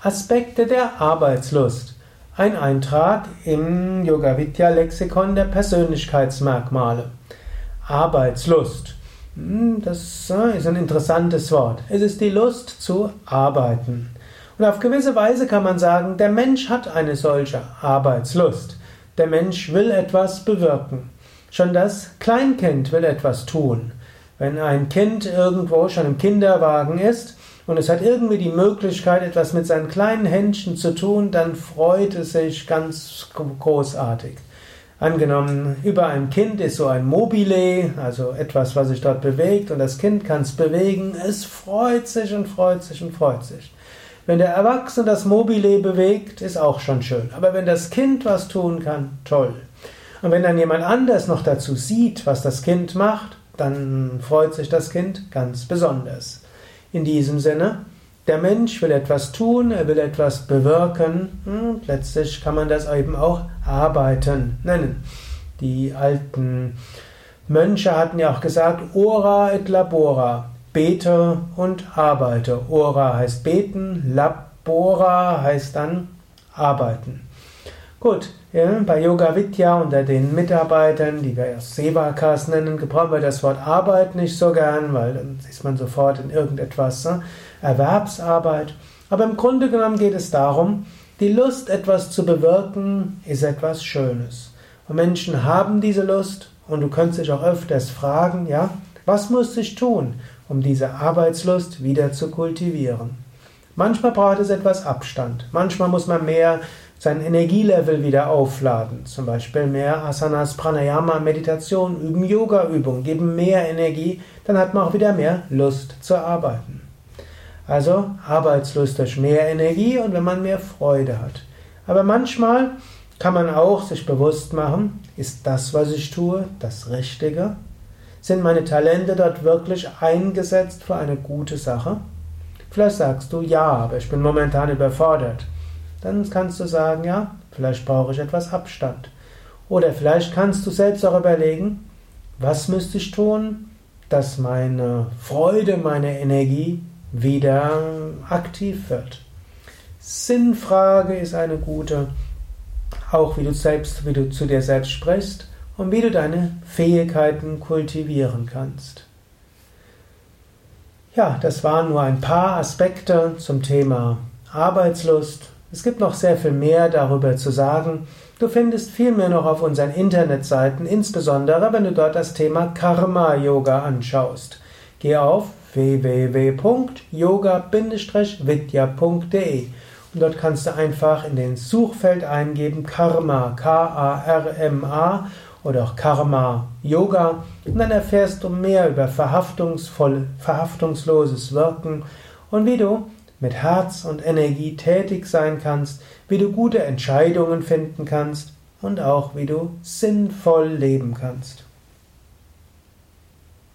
Aspekte der Arbeitslust. Ein Eintrag im Yoga Vidya Lexikon der Persönlichkeitsmerkmale. Arbeitslust. Hm, das äh, ist ein interessantes Wort. Es ist die Lust zu arbeiten. Und auf gewisse Weise kann man sagen, der Mensch hat eine solche Arbeitslust. Der Mensch will etwas bewirken. Schon das Kleinkind will etwas tun. Wenn ein Kind irgendwo schon im Kinderwagen ist, und es hat irgendwie die Möglichkeit, etwas mit seinen kleinen Händchen zu tun, dann freut es sich ganz großartig. Angenommen, über einem Kind ist so ein Mobile, also etwas, was sich dort bewegt, und das Kind kann es bewegen, es freut sich und freut sich und freut sich. Wenn der Erwachsene das Mobile bewegt, ist auch schon schön. Aber wenn das Kind was tun kann, toll. Und wenn dann jemand anders noch dazu sieht, was das Kind macht, dann freut sich das Kind ganz besonders. In diesem Sinne, der Mensch will etwas tun, er will etwas bewirken. Hm, letztlich kann man das eben auch Arbeiten nennen. Die alten Mönche hatten ja auch gesagt, ora et labora, bete und arbeite. Ora heißt beten, labora heißt dann arbeiten. Gut, ja, bei Yoga Vidya unter den Mitarbeitern, die wir Sevakas nennen, gebrauchen wir das Wort Arbeit nicht so gern, weil dann ist man sofort in irgendetwas ne? Erwerbsarbeit. Aber im Grunde genommen geht es darum, die Lust, etwas zu bewirken, ist etwas Schönes. Und Menschen haben diese Lust und du könntest dich auch öfters fragen, ja, was muss ich tun, um diese Arbeitslust wieder zu kultivieren? Manchmal braucht es etwas Abstand. Manchmal muss man mehr sein Energielevel wieder aufladen. Zum Beispiel mehr Asanas, Pranayama, Meditation üben, Yoga-Übungen geben mehr Energie, dann hat man auch wieder mehr Lust zu arbeiten. Also Arbeitslust durch mehr Energie und wenn man mehr Freude hat. Aber manchmal kann man auch sich bewusst machen, ist das, was ich tue, das Richtige? Sind meine Talente dort wirklich eingesetzt für eine gute Sache? Vielleicht sagst du ja, aber ich bin momentan überfordert dann kannst du sagen, ja, vielleicht brauche ich etwas Abstand. Oder vielleicht kannst du selbst auch überlegen, was müsste ich tun, dass meine Freude, meine Energie wieder aktiv wird. Sinnfrage ist eine gute, auch wie du selbst, wie du zu dir selbst sprichst und wie du deine Fähigkeiten kultivieren kannst. Ja, das waren nur ein paar Aspekte zum Thema Arbeitslust, es gibt noch sehr viel mehr darüber zu sagen. Du findest viel mehr noch auf unseren Internetseiten, insbesondere wenn du dort das Thema Karma Yoga anschaust. Geh auf www.yoga-vidya.de und dort kannst du einfach in den Suchfeld eingeben Karma, K-A-R-M-A oder auch Karma Yoga und dann erfährst du mehr über verhaftungsvoll, verhaftungsloses Wirken und wie du mit Herz und Energie tätig sein kannst, wie du gute Entscheidungen finden kannst und auch wie du sinnvoll leben kannst.